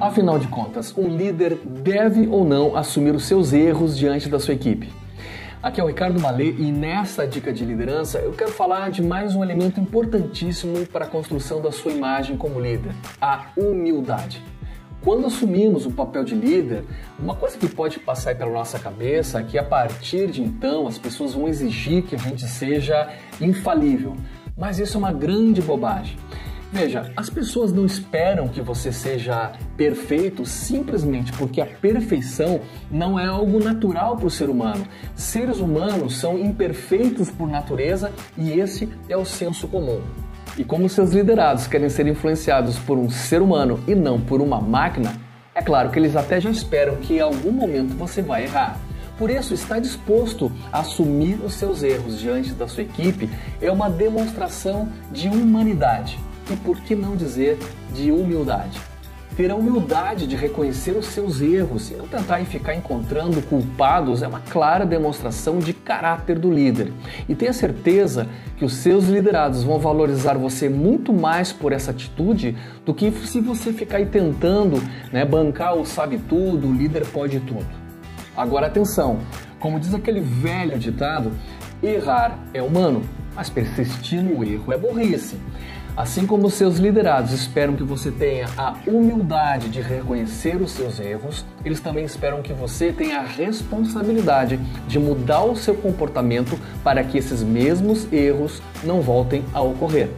Afinal de contas, um líder deve ou não assumir os seus erros diante da sua equipe? Aqui é o Ricardo Malê e nessa dica de liderança eu quero falar de mais um elemento importantíssimo para a construção da sua imagem como líder: a humildade. Quando assumimos o papel de líder, uma coisa que pode passar pela nossa cabeça é que a partir de então as pessoas vão exigir que a gente seja infalível. Mas isso é uma grande bobagem. Veja, as pessoas não esperam que você seja perfeito simplesmente porque a perfeição não é algo natural para o ser humano. Seres humanos são imperfeitos por natureza e esse é o senso comum. E como seus liderados querem ser influenciados por um ser humano e não por uma máquina, é claro que eles até já esperam que em algum momento você vai errar. Por isso, estar disposto a assumir os seus erros diante da sua equipe é uma demonstração de humanidade e, por que não dizer, de humildade. Ter a humildade de reconhecer os seus erros e não tentar ficar encontrando culpados é uma clara demonstração de caráter do líder. E tenha certeza que os seus liderados vão valorizar você muito mais por essa atitude do que se você ficar aí tentando né, bancar o sabe tudo, o líder pode tudo. Agora atenção, como diz aquele velho ditado, errar é humano, mas persistir no erro é burrice. Assim como seus liderados esperam que você tenha a humildade de reconhecer os seus erros, eles também esperam que você tenha a responsabilidade de mudar o seu comportamento para que esses mesmos erros não voltem a ocorrer.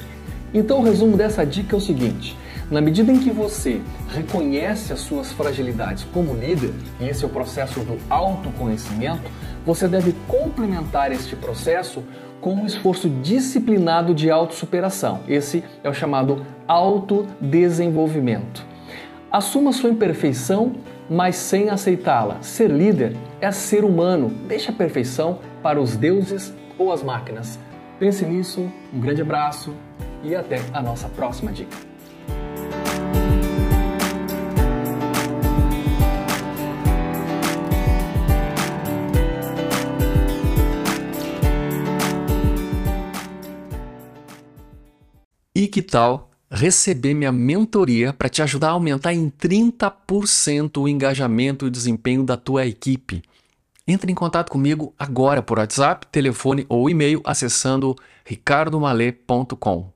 Então, o resumo dessa dica é o seguinte: na medida em que você reconhece as suas fragilidades como líder, e esse é o processo do autoconhecimento, você deve complementar este processo com um esforço disciplinado de autossuperação. Esse é o chamado autodesenvolvimento. Assuma sua imperfeição, mas sem aceitá-la. Ser líder é ser humano. Deixe a perfeição para os deuses ou as máquinas. Pense nisso, um grande abraço e até a nossa próxima dica. E que tal receber minha mentoria para te ajudar a aumentar em 30% o engajamento e desempenho da tua equipe? Entre em contato comigo agora por WhatsApp, telefone ou e-mail acessando ricardomale.com.